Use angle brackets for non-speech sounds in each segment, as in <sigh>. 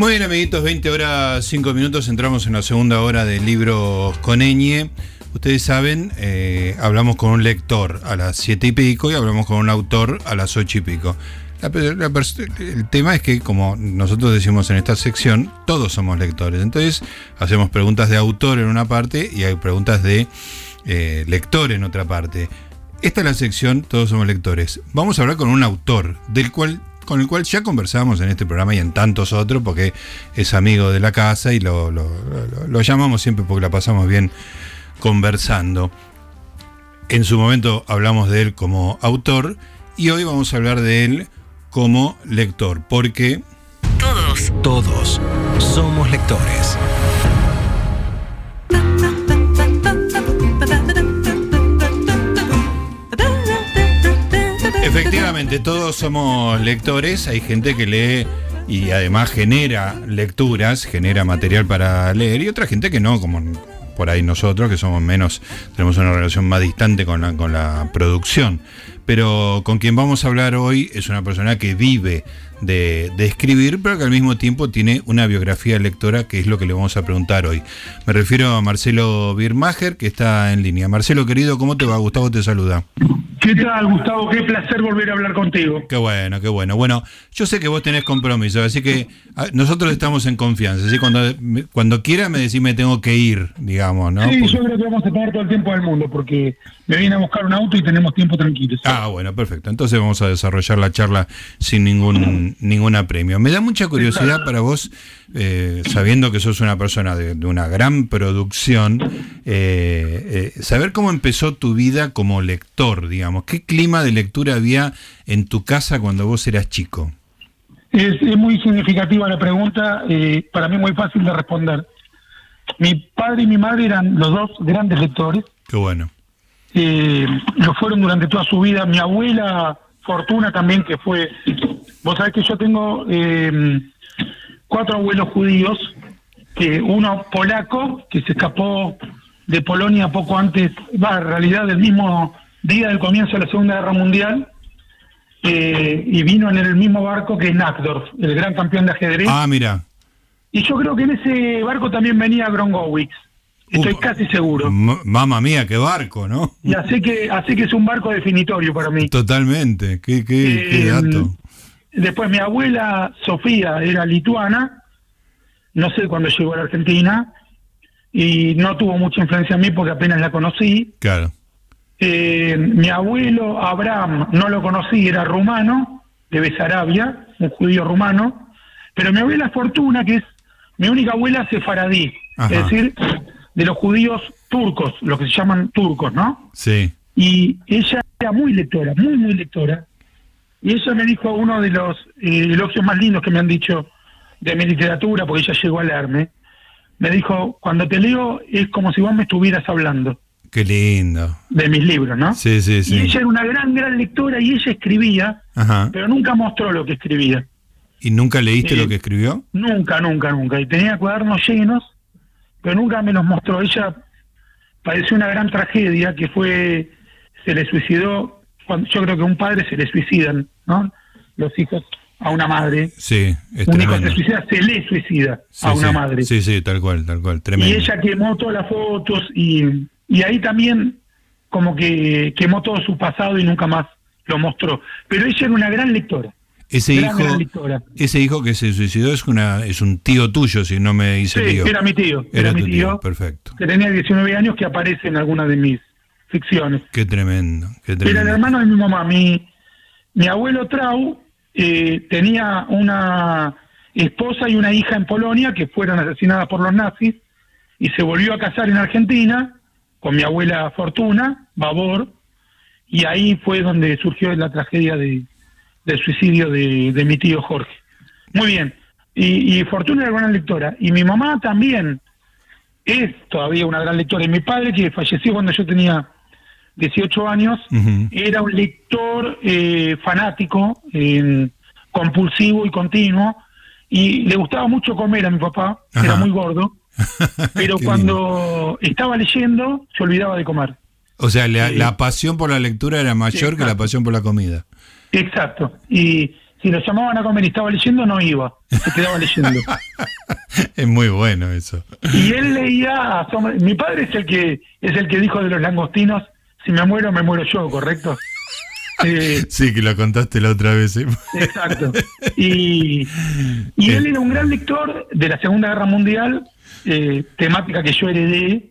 Muy bien, amiguitos, 20 horas 5 minutos, entramos en la segunda hora del libro con Ustedes saben, eh, hablamos con un lector a las 7 y pico y hablamos con un autor a las 8 y pico. el tema es que, como nosotros decimos en esta sección, todos somos lectores. Entonces, hacemos preguntas de autor en una parte y hay preguntas de eh, lector en otra parte. Esta es la sección Todos somos lectores. Vamos a hablar con un autor, del cual con el cual ya conversamos en este programa y en tantos otros, porque es amigo de la casa y lo, llamamos siempre porque la pasamos bien conversando. En su momento hablamos de él como autor y hoy vamos a hablar de él como lector, porque... Todos, todos somos lectores. Efectivamente, todos somos lectores, hay gente que lee y además genera lecturas, genera material para leer y otra gente que no, como por ahí nosotros, que somos menos, tenemos una relación más distante con la, con la producción. Pero con quien vamos a hablar hoy es una persona que vive de, escribir, pero que al mismo tiempo tiene una biografía lectora, que es lo que le vamos a preguntar hoy. Me refiero a Marcelo Birmacher, que está en línea. Marcelo, querido, ¿cómo te va? Gustavo te saluda. ¿Qué tal, Gustavo? Qué placer volver a hablar contigo. Qué bueno, qué bueno. Bueno, yo sé que vos tenés compromiso, así que ah, nosotros estamos en confianza. Así cuando, cuando quiera me decís me tengo que ir, digamos, ¿no? Sí, yo creo que vamos a tener todo el tiempo del mundo, porque me viene a buscar un auto y tenemos tiempo tranquilo. Ah, bueno, perfecto. Entonces vamos a desarrollar la charla sin ningún, ningún apremio. Me da mucha curiosidad para vos, eh, sabiendo que sos una persona de, una gran producción, eh, eh, saber cómo empezó tu vida como lector, digamos. ¿Qué clima de lectura había en tu casa cuando vos eras chico? Es, muy significativa la pregunta, para mí muy fácil de responder. Mi padre y mi madre eran los dos grandes lectores. Qué bueno eh, lo fueron durante toda su vida. Mi abuela Fortuna también, que fue, vos sabés que yo tengo eh, cuatro abuelos judíos, que uno polaco, que se escapó de Polonia poco antes, va, en realidad del mismo día del comienzo de la Segunda Guerra Mundial, eh, y vino en el mismo barco que Nackdorf, el gran campeón de ajedrez. Ah, mira. Y yo creo que en ese barco también venía Grongowicz. Estoy casi seguro. Mamma mía, qué barco, ¿no? Y así que, así que es un barco definitorio para mí. Totalmente, qué, qué, eh, dato. Después mi abuela Sofía era lituana, no sé cuándo llegó a la Argentina, y no tuvo mucha influencia en mí porque apenas la conocí. Claro. Eh, mi abuelo Abraham no lo conocí, era rumano, de Besarabia, un judío rumano, pero mi abuela Fortuna, que es mi única abuela sefaradí, es decir, de los judíos turcos, los que se llaman turcos, ¿no? Sí. Y ella era muy lectora, muy, muy lectora. Y ella me dijo uno de los eh, elogios más lindos que me han dicho de mi literatura, porque ella llegó a leerme. Me dijo, cuando te leo es como si vos me estuvieras hablando. Qué lindo. De mis libros, ¿no? Sí, sí, sí. Y ella era una gran, gran lectora y ella escribía, pero nunca mostró lo que escribía. ¿Y nunca leíste lo eh, que escribió? Nunca, nunca, nunca. Y tenía cuadernos llenos pero nunca me los mostró. Ella padeció una gran tragedia que fue, se le suicidó, cuando, yo creo que a un padre se le suicidan, ¿no? Los hijos a una madre. Sí, es un hijo se suicida, se le suicida a una madre. Sí, sí, tal cual, tal cual, tremendo. Y ella quemó todas las fotos y, y ahí también como que quemó todo su pasado y nunca más lo mostró. Pero ella era una gran lectora. Ese hijo, ese hijo que se suicidó es una es un tío tuyo, si no me dice sí, era mi tío. Era, mi tío, perfecto. Que tenía 19 años, que aparece en alguna de mis ficciones. Qué tremendo, qué tremendo. Era el hermano de mi mamá. Mi, mi abuelo Trau eh, tenía una esposa y una hija en Polonia que fueron asesinadas por los nazis y se volvió a casar en Argentina con mi abuela Fortuna, Babor, y ahí fue donde surgió la tragedia de del suicidio de, mi tío Jorge. Muy bien. Y, Fortuna era gran lectora. Y mi mamá también es todavía una gran lectora. Y mi padre, que falleció cuando yo tenía 18 años, era un lector eh, fanático, compulsivo y continuo. Y le gustaba mucho comer a mi papá, era muy gordo. <laughs> pero cuando estaba leyendo, se olvidaba de comer. O sea, la, pasión por la lectura era mayor que la pasión por la comida. Exacto. Y si lo llamaban a comer y estaba leyendo, no iba, se quedaba leyendo. <laughs> es muy bueno eso. Y él leía, mi padre es el que es el que dijo de los langostinos, si me muero, me muero yo, ¿correcto? Eh, <laughs> Sí, que lo contaste la otra vez. ¿eh? Exacto. Y, y <laughs> él era un gran lector de la Segunda Guerra Mundial, eh, temática que yo heredé.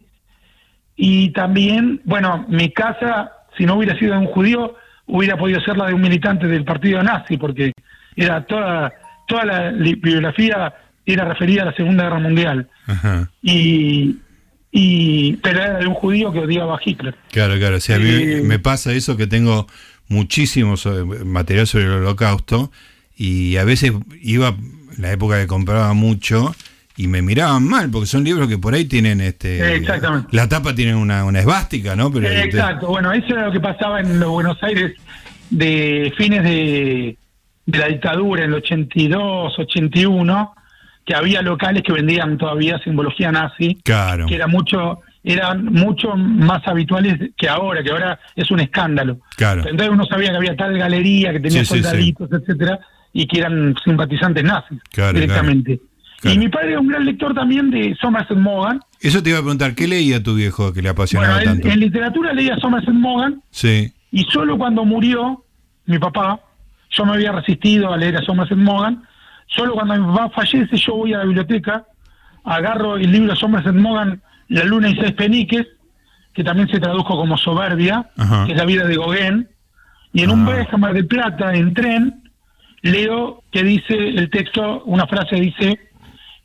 Y también, bueno, mi casa, si no hubiera sido de un judío, hubiera podido ser la de un militante del partido nazi, porque era toda, toda la li- bibliografía era referida a la Segunda Guerra Mundial. Ajá. Y, y pero era de un judío que odiaba a Hitler. Claro, claro. O sea, Eh, me pasa eso que tengo muchísimo so- material sobre el holocausto y a veces iba, en la época que compraba mucho, y me miraban mal, porque son libros que por ahí tienen este... Exactamente. La tapa tiene una, una esvástica, ¿no? Pero Eh, Exacto, bueno, eso era lo que pasaba en los Buenos Aires de fines de, de la dictadura, en el 82, 81, que había locales que vendían todavía simbología nazi, Claro. que era mucho eran mucho más habituales que ahora, que ahora es un escándalo. Claro. Entonces uno sabía que había tal galería que tenía Sí, sí, sí. soldaditos, etcétera, y que eran simpatizantes nazis Claro, directamente. Claro. Y mi padre era un gran lector también de Somerset Maugham. Eso te iba a preguntar, ¿qué leía tu viejo que le apasionaba Bueno, tanto? en literatura leía Somerset Maugham Sí, y solo cuando murió mi papá, yo me había resistido a leer a Somerset Maugham, solo cuando mi papá fallece yo voy a la biblioteca, agarro el libro Somerset Maugham, La luna y seis peniques, que también se tradujo como Soberbia, Ajá. que es la vida de Gauguin, y en un Ah. viaje a Mar del Plata, en tren, leo que dice el texto, una frase dice,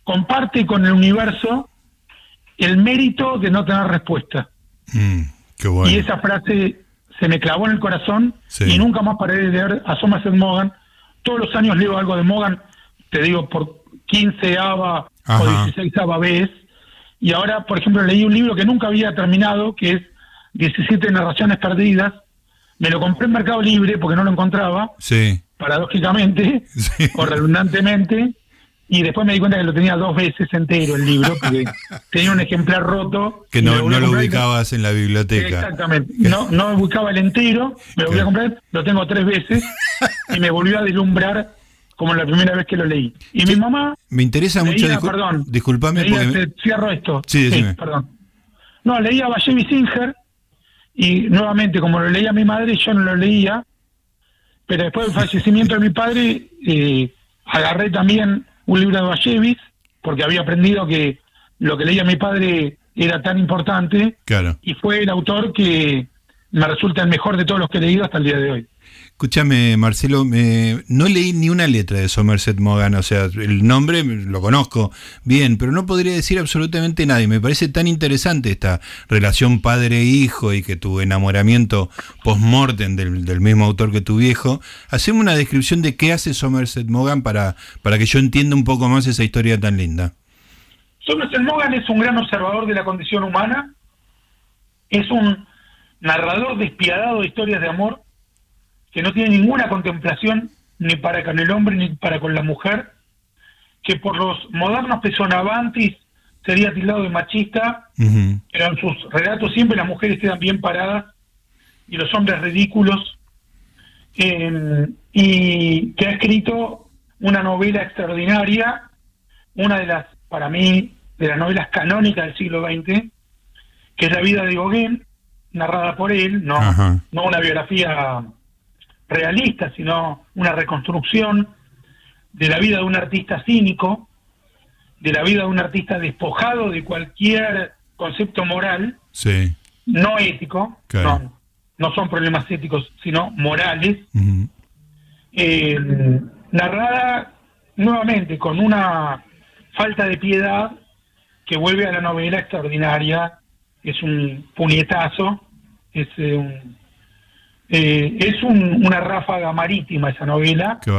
comparte con el universo el mérito de no tener respuesta. Mm, qué bueno. Y esa frase se me clavó en el corazón Sí. y nunca más paré de leer a Somerset Maugham. Todos los años leo algo de Morgan, te digo, por 15 ava Ajá. o 16 ava vez. Y ahora, por ejemplo, leí un libro que nunca había terminado, que es 17 narraciones perdidas. Me lo compré en Mercado Libre porque no lo encontraba, Sí, paradójicamente <laughs> Sí. o redundantemente. Y después me di cuenta que lo tenía dos veces entero el libro, <laughs> porque tenía un ejemplar roto. que no, no lo y- ubicabas en la biblioteca. Exactamente. No, no buscaba el entero, me lo volví a comprar, lo tengo tres veces y me volvió a deslumbrar como la primera vez que lo leí. Y mi mamá, Me interesa mucho, discul- perdón, disculpame leía, porque... me- te cierro esto. Sí, decime. perdón. No, leía a Singer y nuevamente, como lo leía mi madre, yo no lo leía, pero después del fallecimiento de mi padre, eh, agarré también un libro de Bashevis, porque había aprendido que lo que leía mi padre era tan importante Claro. y fue el autor que me resulta el mejor de todos los que he leído hasta el día de hoy. Escúchame, Marcelo, no leí ni una letra de Somerset Maugham, o sea, el nombre lo conozco bien, pero no podría decir absolutamente nada. Y me parece tan interesante esta relación padre-hijo y que tu enamoramiento post-mortem del, del mismo autor que tu viejo. Haceme una descripción de qué hace Somerset Maugham para, para que yo entienda un poco más esa historia tan linda. Somerset Maugham es un gran observador de la condición humana, es un narrador despiadado de historias de amor que no tiene ninguna contemplación ni para con el hombre ni para con la mujer, que por los modernos pesonavantis sería tildado de machista, Ujú. pero en sus relatos siempre las mujeres quedan bien paradas y los hombres ridículos, eh, y que ha escrito una novela extraordinaria, una de las, para mí, de las novelas canónicas del siglo XX, que es La vida de Gauguin, narrada por él, no, no una biografía realista, sino una reconstrucción de la vida de un artista cínico, de la vida de un artista despojado de cualquier concepto moral, Sí. no ético, Claro. no, no son problemas éticos, sino morales, eh, narrada nuevamente con una falta de piedad que vuelve a la novela extraordinaria, es un puñetazo, es, eh, un- eh, es un- una ráfaga marítima esa novela, Qué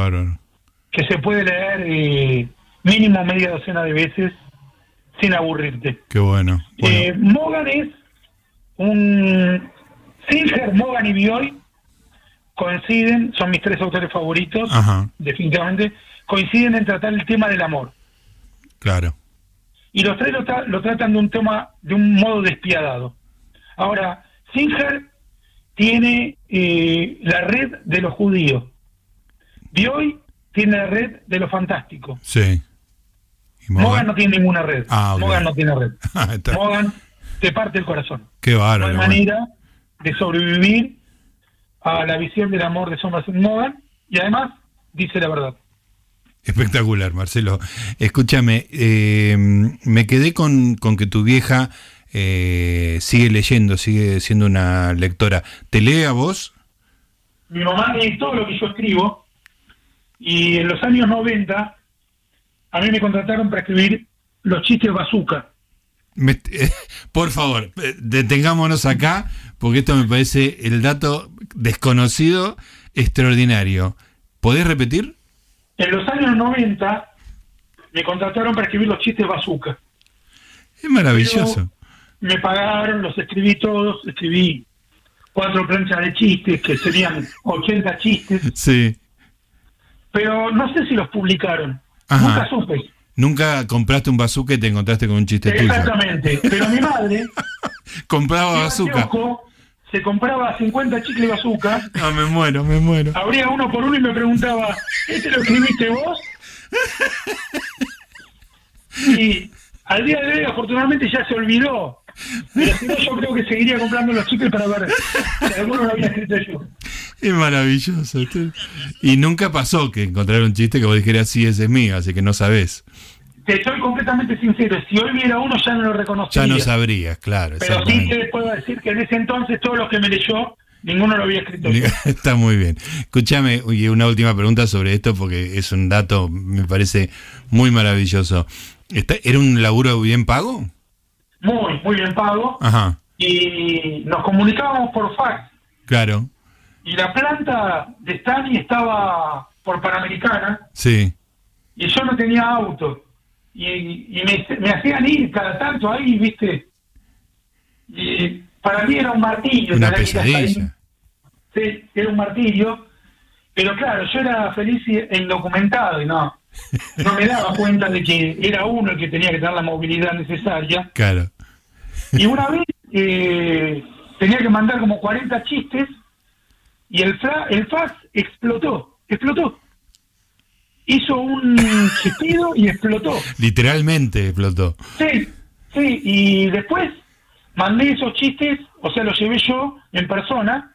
que se puede leer eh, mínimo media docena de veces sin aburrirte. Qué bueno. Bueno, Eh, Morgan es un... Singer, Morgan y Bioy coinciden, son mis tres autores favoritos, Ajá. definitivamente, coinciden en tratar el tema del amor. claro. Y los tres lo, tra- lo tratan de un tema, de un modo despiadado. Ahora, Singer tiene eh, la red de los judíos. Bioy tiene la red de lo fantástico. Sí. ¿Y Mogan, Mogan? no tiene ninguna red. Ah, ok. Mogan no tiene red. <laughs> Ah. Mogan te parte el corazón. Qué No bárbaro. hay bueno. manera de sobrevivir a la visión del amor de Sombras en Mogan y además dice la verdad. Espectacular, Marcelo. Escúchame, eh, me quedé con, con que tu vieja eh, sigue leyendo, sigue siendo una lectora. ¿Te lee a vos? Mi mamá lee todo lo que yo escribo y en los años 90 a mí me contrataron para escribir los chistes bazooka. Me- eh, <laughs> por favor, eh, detengámonos acá, porque esto me parece el dato desconocido extraordinario. ¿Podés repetir? En los años 90 me contrataron para escribir los chistes bazooka. Es maravilloso. Me pagaron, los escribí todos, escribí cuatro planchas de chistes, que serían 80 chistes, Sí. pero no sé si los publicaron. Ajá. Nunca supe. Nunca compraste un bazooka y te encontraste con un chiste tuyo. Exactamente. Pero mi madre, <laughs> Compraba bazooka. se compraba 50 chicles bazooka, No, me muero, me muero. abría uno por uno y me preguntaba, ¿este lo escribiste vos? <laughs> Y al día de hoy, afortunadamente, ya se olvidó. Pero si no, yo creo que seguiría comprando los chicles para ver si alguno lo había escrito yo. Es maravilloso. Y nunca pasó que encontrar un chiste que vos dijeras, sí, ese es mío, así que no sabés. Te soy completamente sincero, si hoy viera uno ya no lo reconocería. Ya no sabrías, claro. Pero sí te puedo decir que en ese entonces todos los que me leyó, ninguno lo había escrito yo. <laughs> Está muy bien. Escúchame, y una última pregunta sobre esto, porque es un dato, me parece muy maravilloso. Está- ¿Era un laburo bien pago? Muy, muy bien pago. Ajá, Y nos comunicábamos por fax. claro, Y la planta de Stani estaba por Panamericana sí, y yo no tenía auto. Y, y me, me hacían ir cada tanto ahí, ¿viste? Y para mí era un martirio. una pesadilla. Sí, era un martirio. Pero claro, yo era feliz y- e indocumentado y no, no me daba cuenta de que era uno el que tenía que tener la movilidad necesaria. Claro, Y una vez eh, tenía que mandar como 40 chistes y el, fra- el fax explotó, explotó. Hizo un chistido y explotó. literalmente explotó. Sí, sí, y después mandé esos chistes, o sea, los llevé yo en persona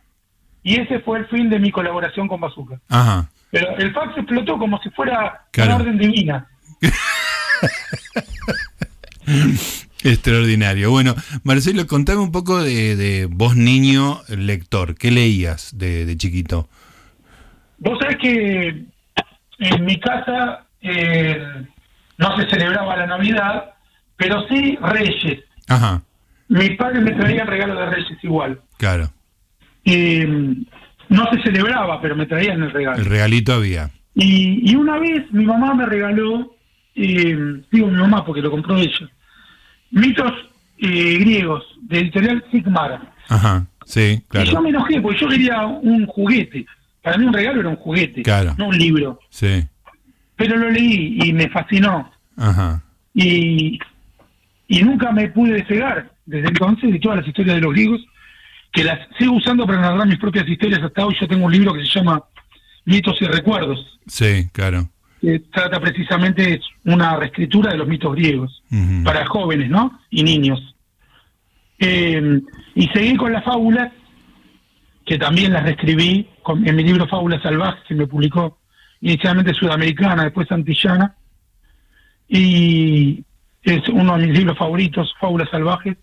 y ese fue el fin de mi colaboración con Bazooka. Ajá. Pero el fax explotó como si fuera Claro. una orden divina. <laughs> Extraordinario. Bueno, Marcelo, contame un poco de, de vos niño lector. ¿Qué leías de, de chiquito? Vos sabés que en mi casa eh, no se celebraba la Navidad, pero sí Reyes. Ajá, Mis padres me traían regalos de Reyes igual. claro. Eh, no se celebraba, pero me traían el regalo. El regalito había. Y, y una vez mi mamá me regaló, eh, digo mi mamá porque lo compró ella, mitos eh, griegos de editorial Sigmar. Ajá, sí, Y yo claro. me enojé porque yo quería un juguete. Para mí un regalo era un juguete, Claro. no un libro. Sí, Pero lo leí y me fascinó. ajá. Y, y nunca me pude despegar desde entonces de todas las historias de los griegos, que las sigo usando para narrar mis propias historias hasta hoy. Yo tengo un libro que se llama Mitos y Recuerdos, Sí, claro. Que trata precisamente una reescritura de los mitos griegos para jóvenes, ¿no? Y niños. Eh, y seguí con las fábulas, que también las reescribí con- en mi libro Fábulas Salvajes, que me publicó inicialmente sudamericana, después antillana. Y es uno de mis libros favoritos, Fábulas Salvajes.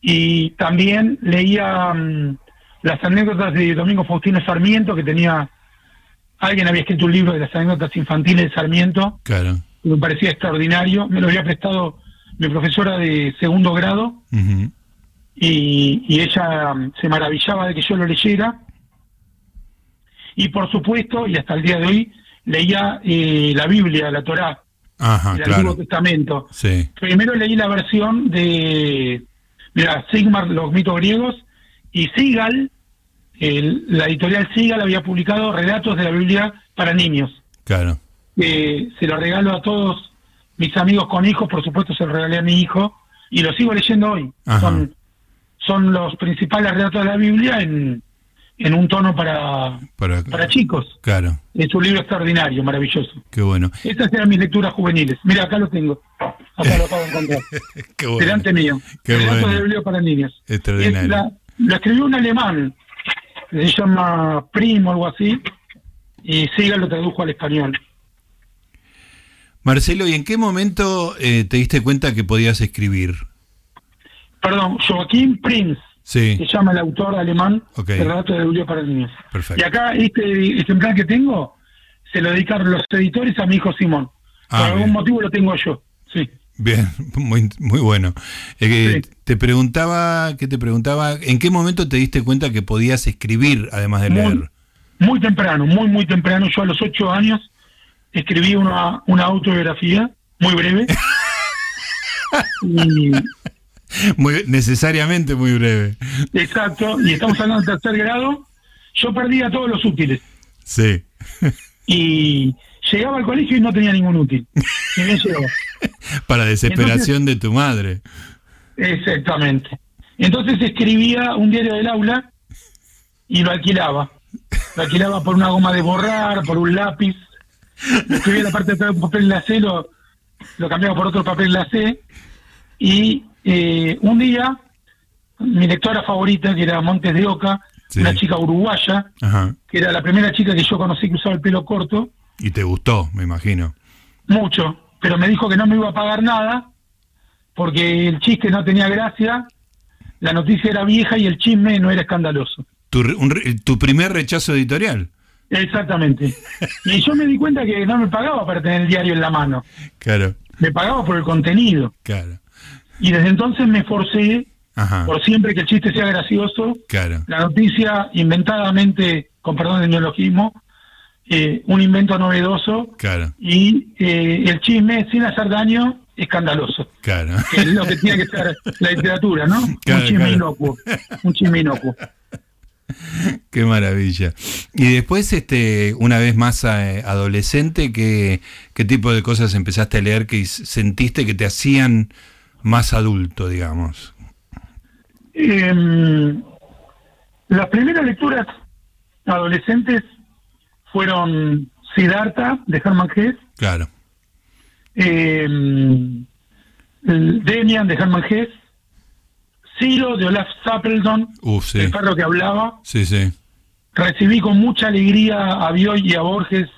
Y también leía mm, las anécdotas de Domingo Faustino Sarmiento, que tenía. Alguien había escrito un libro de las anécdotas infantiles de Sarmiento, Claro. que me parecía extraordinario. Me lo había prestado mi profesora de segundo grado Ujú. y, y ella mm, se maravillaba de que yo lo leyera. Y por supuesto, y hasta el día de hoy, leía eh, la Biblia, la Torá, Ajá, el Antiguo. Testamento. Sí, Primero leí la versión de, mira, Sigmar, los mitos griegos, y Sigal, el- la editorial Sigal había publicado relatos de la Biblia para niños. claro. Eh, se lo regalo a todos mis amigos con hijos, por supuesto se lo regalé a mi hijo, y lo sigo leyendo hoy. Ajá. Son, son los principales relatos de la Biblia en, en un tono para, Para, para chicos. Claro, Es un libro extraordinario, maravilloso. qué bueno. Estas eran mis lecturas juveniles. Mira, acá lo tengo. Acá lo acabo de encontrar. <laughs> Qué bueno. Delante mío. Qué Relatos bueno. de biblio para niños. Extraordinario. Es la- lo escribió un alemán, se llama Primo, algo así, y Siga lo tradujo al español. Marcelo, ¿y en qué momento eh, te diste cuenta que podías escribir? Perdón, Joaquín Prinz, Sí, se llama el autor alemán Ok. de Relatos de biblio para niños. perfecto. Y acá este ejemplar que tengo se lo dedicaron los editores a mi hijo Simón. Ah, Por algún bien. motivo lo tengo yo. Bien, <laughs> muy, muy bueno. Eh, Sí. Te preguntaba, ¿qué te preguntaba? ¿En qué momento te diste cuenta que podías escribir además de Muy, leer? muy temprano, muy, muy temprano. Yo a los ocho años escribí una, una autobiografía muy breve. <laughs> y, Muy, necesariamente muy breve. exacto, y estamos hablando del tercer grado. Yo perdía todos los útiles. Sí. Y llegaba al colegio y no tenía ningún útil. Bien llegaba. <laughs> Para desesperación de tu madre. Exactamente. Entonces escribía un diario del aula y lo alquilaba. Lo alquilaba por una goma de borrar, por un lápiz. Lo escribía la parte de atrás de un papel glacé, lo, lo cambiaba por otro papel glacé. Y eh, un día, mi lectora favorita, que era Montes de Oca, Sí. una chica uruguaya, Ajá. que era la primera chica que yo conocí que usaba el pelo corto, Y te gustó, me imagino. mucho, pero me dijo que no me iba a pagar nada porque el chiste no tenía gracia, la noticia era vieja y el chisme no era escandaloso. Tu, un tu primer rechazo editorial. Exactamente. <laughs> Y yo me di cuenta que no me pagaba para tener el diario en la mano, Claro, me pagaba por el contenido. claro. Y desde entonces me forcé, Ajá, por siempre que el chiste sea gracioso, claro. la noticia inventadamente, con perdón del neologismo, eh, un invento novedoso Claro, y eh, el chisme sin hacer daño escandaloso. claro. <laughs> que es lo que tiene que ser la literatura, ¿no? Claro, un chisme claro. inocuo. Un chisme inocuo. <laughs> Qué maravilla. Y después, este, una vez más eh, adolescente, ¿qué, ¿qué tipo de cosas empezaste a leer que sentiste que te hacían más adulto, digamos? Em, las primeras lecturas adolescentes fueron Siddhartha, de Hermann Hesse, Claro, el Demian, de Hermann Hesse, Ciro, de Olaf Stapledon, uf, sí. el perro que hablaba. Sí, sí. Recibí con mucha alegría a Bioy y a Borges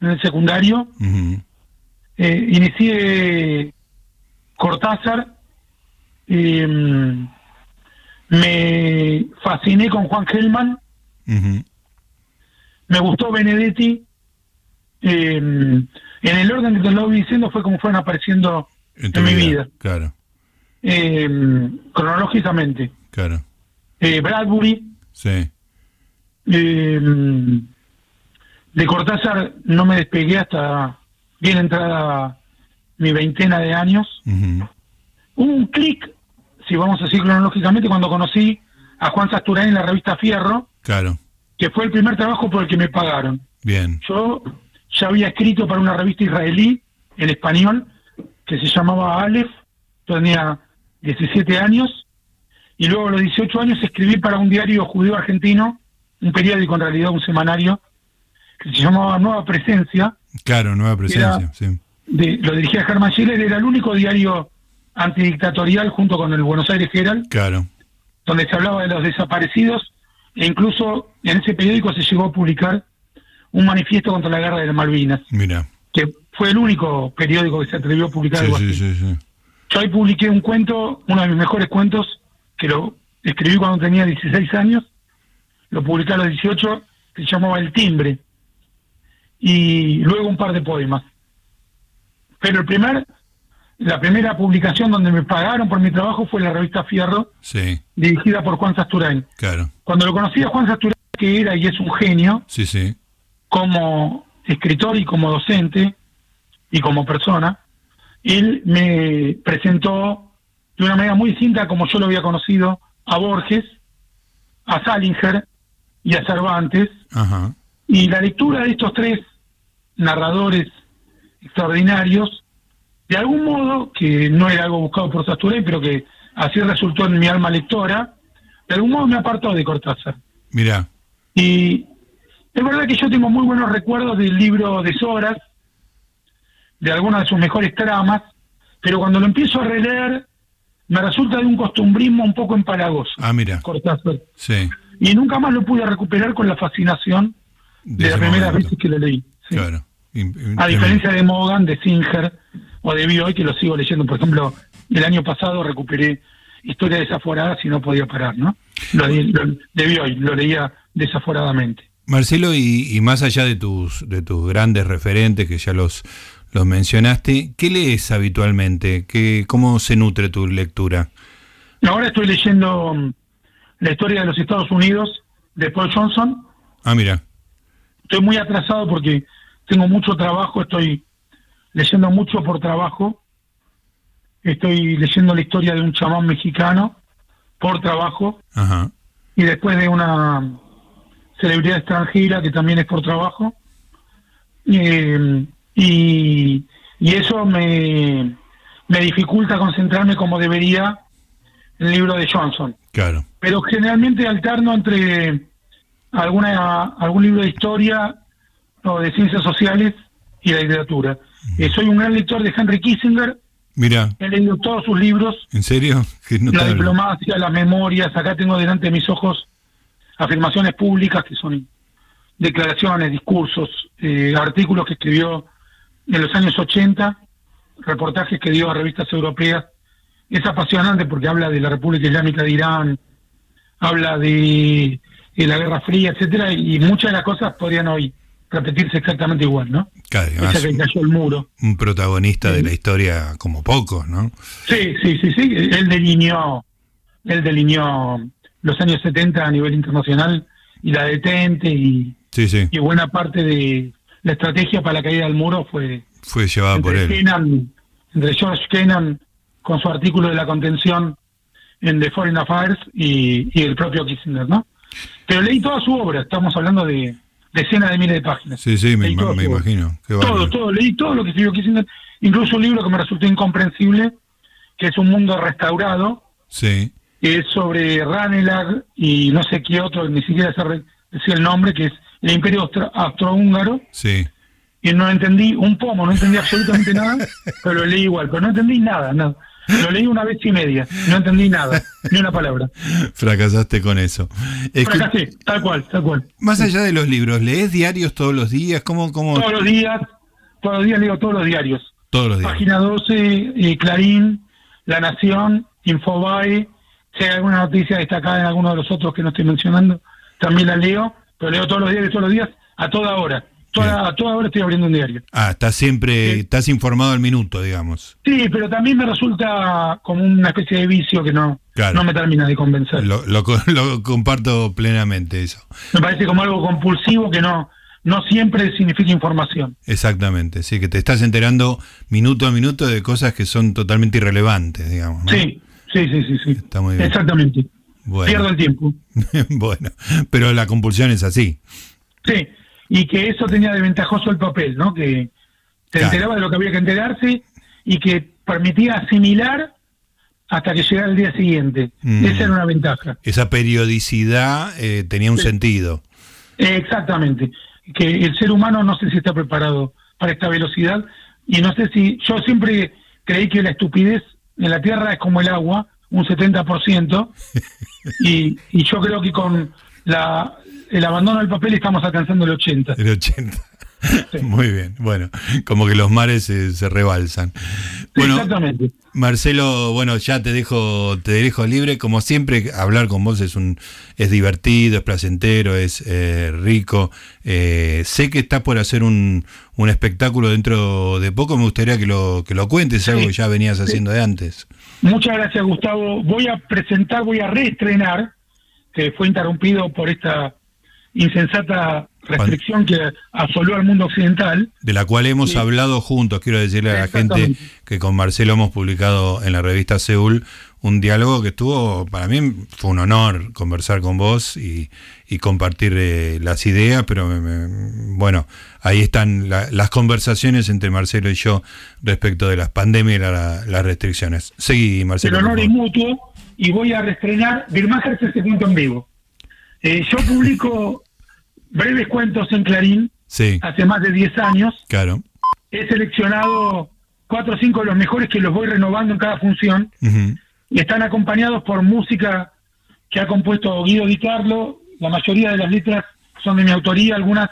en el secundario. Eh, inicié Cortázar, eh, me fasciné con Juan Gelman, Ujú. Me gustó Benedetti, eh, en el orden que te lo voy diciendo fue como fueron apareciendo En mi vida, Claro, eh, cronológicamente. claro. Eh, Bradbury, Sí. eh, de Cortázar no me despegué hasta bien entrada mi veintena de años. Un clic, si vamos a decir cronológicamente, cuando conocí a Juan Sasturán en la revista Fierro, Claro. Que fue el primer trabajo por el que me pagaron. Bien. Yo ya había escrito para una revista israelí en español que se llamaba Aleph, tenía 17 años, y luego a los 18 años escribí para un diario judío argentino, un periódico en realidad, un semanario, que se llamaba Nueva Presencia, Claro, nueva presencia. Sí. de, lo dirigía Germán Schiller, era el único diario antidictatorial junto con el Buenos Aires Herald, Claro. donde se hablaba de los desaparecidos, e incluso en ese periódico se llegó a publicar un manifiesto contra la guerra de las Malvinas, Mira. que fue el único periódico que se atrevió a publicar Sí, algo sí, así. sí, sí. Yo ahí publiqué un cuento, uno de mis mejores cuentos, que lo escribí cuando tenía 16 años, lo publiqué a los 18, que se llamaba El Timbre, y luego un par de poemas. Pero el primer, la primera publicación donde me pagaron por mi trabajo fue la revista Fierro, Sí, dirigida por Juan Sasturain. claro. Cuando lo conocí a Juan Sasturain, que era y es un genio, Sí, sí. como escritor y como docente y como persona, él me presentó de una manera muy distinta como yo lo había conocido a Borges, a Salinger y a Cervantes, Ajá. y la lectura de estos tres narradores extraordinarios, de algún modo, que no era algo buscado por Sasturey, pero que así resultó en mi alma lectora, de algún modo me apartó de Cortázar. Mira. Y es verdad que yo tengo muy buenos recuerdos del libro de Soras, de algunas de sus mejores tramas, pero cuando lo empiezo a releer, me resulta de un costumbrismo un poco empalagoso. Ah, mira. Cortázar. Sí. Y nunca más lo pude recuperar con la fascinación de, De la ese primera momento. vez que lo leí. sí. Claro. A diferencia de Morgan, de Singer o de Bioy, que lo sigo leyendo. Por ejemplo, el año pasado recuperé Historia desaforada si no podía parar, ¿no? Lo, de- lo- de Bioy, lo leía desaforadamente. Marcelo, y, y más allá de tus, de tus grandes referentes, que ya los, los mencionaste, ¿qué lees habitualmente? ¿Qué, ¿Cómo se nutre tu lectura? Ahora estoy leyendo mm, la historia de los Estados Unidos de Paul Johnson. Ah, mira. Estoy muy atrasado porque tengo mucho trabajo, estoy leyendo mucho por trabajo. Estoy leyendo la historia de un chamán mexicano por trabajo Ajá. y después de una celebridad extranjera que también es por trabajo. Eh, y, y eso me, me dificulta concentrarme como debería en el libro de Johnson. Claro. Pero generalmente alterno entre alguna algún libro de historia o de ciencias sociales y la literatura. Eh, soy un gran lector de Henry Kissinger, Mira, he leído todos sus libros, ¿en serio? <laughs> La diplomacia, las memorias, acá tengo delante de mis ojos afirmaciones públicas que son declaraciones, discursos, eh, artículos que escribió en los años 80, reportajes que dio a revistas europeas. Es apasionante porque habla de la República Islámica de Irán, habla de, de la Guerra Fría, etcétera, y muchas de las cosas podrían hoy repetirse exactamente igual, ¿no? Claro, Esa que cayó el muro. un protagonista de la historia como pocos, ¿no? Sí, sí, sí, sí. Él delineó, él delineó los años 70 a nivel internacional y la detente y, Sí, sí. y buena parte de la estrategia para la caída del muro fue Fue llevada por él. Kennan, entre George Kennan con su artículo de la contención en The Foreign Affairs y, y el propio Kissinger, ¿no? Pero leí toda su obra, estamos hablando de decenas de miles de páginas. Sí, sí, me, obra. imagino. Qué Todo, todo, leí todo lo que escribió Kissinger, incluso un libro que me resultó incomprensible, que es Un Mundo Restaurado, Sí. que es sobre Ranelag y no sé qué otro, ni siquiera sé decir el nombre, que es el Imperio Austro- Austrohúngaro, Sí. y no entendí un pomo, no entendí absolutamente nada, <laughs> pero lo leí igual, pero no entendí nada, nada. Lo leí una vez y media, no entendí nada, ni una palabra. <laughs> Fracasaste con eso. Fracasé, tal cual, tal cual. Más allá de los libros, ¿lees diarios todos los días? ¿Cómo? cómo? Todos los días, todos los días leo todos los diarios. Todos los días. Página 12, eh, Clarín, La Nación, Infobae, si hay alguna noticia destacada en alguno de los otros que no estoy mencionando, también la leo, pero leo todos los días, todos los días, a toda hora. Toda, a toda hora estoy abriendo un diario. Ah, estás siempre, Sí. estás informado al minuto, digamos. Sí, pero también me resulta como una especie de vicio que no, Claro. no me termina de convencer. Lo, lo co- <laughs> lo comparto plenamente eso. Me parece como algo compulsivo que no, no siempre significa información. Exactamente, sí, que te estás enterando minuto a minuto de cosas que son totalmente irrelevantes, digamos. ¿no? Sí, sí, sí, sí, sí. Está muy bien. Exactamente. Bueno. Pierdo el tiempo. <laughs> bueno, pero la compulsión es así. Sí, y que eso tenía de ventajoso el papel, ¿no? Que se Claro. enteraba de lo que había que enterarse y que permitía asimilar hasta que llegara el día siguiente. Mm. Esa era una ventaja. Esa periodicidad eh, tenía un Sí. sentido. Eh, exactamente. Que el ser humano no sé si está preparado para esta velocidad y no sé si yo siempre creí que la estupidez en la Tierra es como el agua, un 70%, <laughs> y, y yo creo que con la, el abandono del papel estamos alcanzando el 80%. El 80. Sí. <laughs> Muy bien, bueno, como que los mares se, se rebalsan. Bueno, Exactamente. Marcelo, bueno, ya te dejo, te dejo libre. Como siempre, hablar con vos es un, es divertido, es placentero, es eh, rico. Eh, sé que estás por hacer un, un espectáculo dentro de poco. Me gustaría que lo, que lo cuentes, algo Sí. que ya venías haciendo de antes. Muchas gracias, Gustavo. Voy a presentar, voy a reestrenar, que fue interrumpido por esta insensata restricción que asoló al mundo occidental. De la cual hemos Sí. hablado juntos. Quiero decirle a la gente que con Marcelo hemos publicado en la revista Seúl un diálogo que estuvo, para mí fue un honor conversar con vos y, y compartir eh, las ideas, pero me- me- bueno, ahí están la- las conversaciones entre Marcelo y yo respecto de las pandemias y la- las restricciones. Seguí, El Marcelo. por honor es mutuo y voy a reestrenar Birmacher se cuento en vivo. Eh, yo publico <laughs> breves cuentos en Clarín Sí, hace más de 10 años. claro. He seleccionado cuatro o cinco de los mejores que los voy renovando en cada función. Ujú. y están acompañados por música que ha compuesto Guido Di Carlo. La mayoría de las letras son de mi autoría, algunas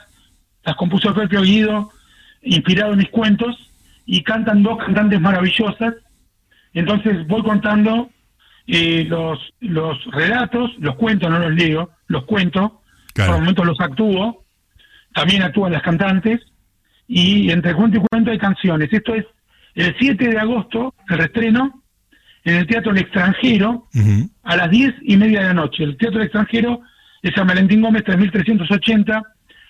las compuso el propio Guido, inspirado en mis cuentos, y cantan dos cantantes maravillosas. Entonces voy contando eh, los, los relatos, los cuento, no los leo, los cuento, Claro. por momentos los actúo, también actúan las cantantes, y entre cuento y cuento hay canciones. Esto es el 7 de agosto, el restreno, en el Teatro El Extranjero, a las 10 y media de la noche. El Teatro El Extranjero es San Valentín Gómez 3380,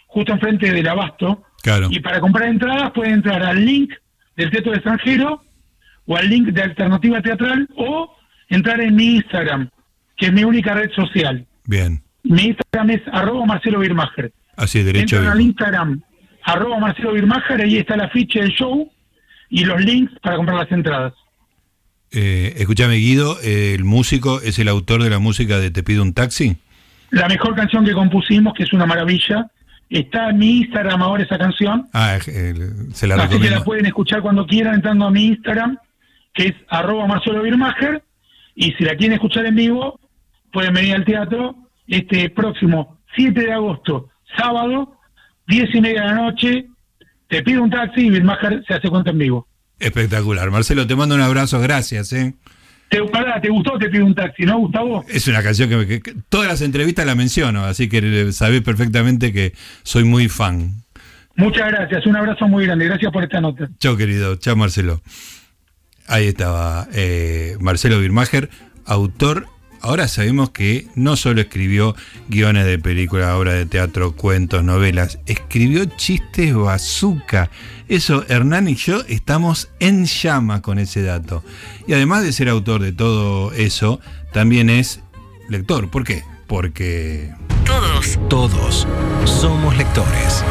justo enfrente del Abasto. Claro. Y para comprar entradas pueden entrar al link del Teatro Extranjero o al link de Alternativa Teatral o entrar en mi Instagram, que es mi única red social. Bien. Mi Instagram es arroba Marcelo Birmacher. Así, derecho. Entran al. Instagram arroba Marcelo Birmacher, ahí está la ficha del show y los links para comprar las entradas. Eh, escúchame, Guido, eh, el músico es el autor de la música de Te pido un taxi. La mejor canción que compusimos, que es una maravilla, está en mi Instagram ahora esa canción. Ah, eh, se la Así que la pueden escuchar cuando quieran entrando a mi Instagram, que es arroba Marcelo Birmacher. Y si la quieren escuchar en vivo, pueden venir al teatro este próximo 7 de agosto, sábado, 10 y media de la noche. Te pido un taxi y Birmacher se hace cuenta en vivo. Espectacular. Marcelo, te mando un abrazo, gracias. ¿eh? ¿Te, pará, ¿te gustó Te pido un taxi, no, Gustavo? Es una canción que, me- que- que todas las entrevistas la menciono, así que eh, sabés perfectamente que soy muy fan. Muchas gracias, un abrazo muy grande. Gracias por esta nota. Chao, querido. Chao, Marcelo. Ahí estaba eh, Marcelo Birmacher, autor. Ahora sabemos que no solo escribió guiones de películas, obras de teatro, cuentos, novelas, escribió chistes bazooka. Eso, Hernán y yo estamos en llama con ese dato. Y además de ser autor de todo eso, también es lector. ¿Por qué? Porque Todos, todos somos lectores.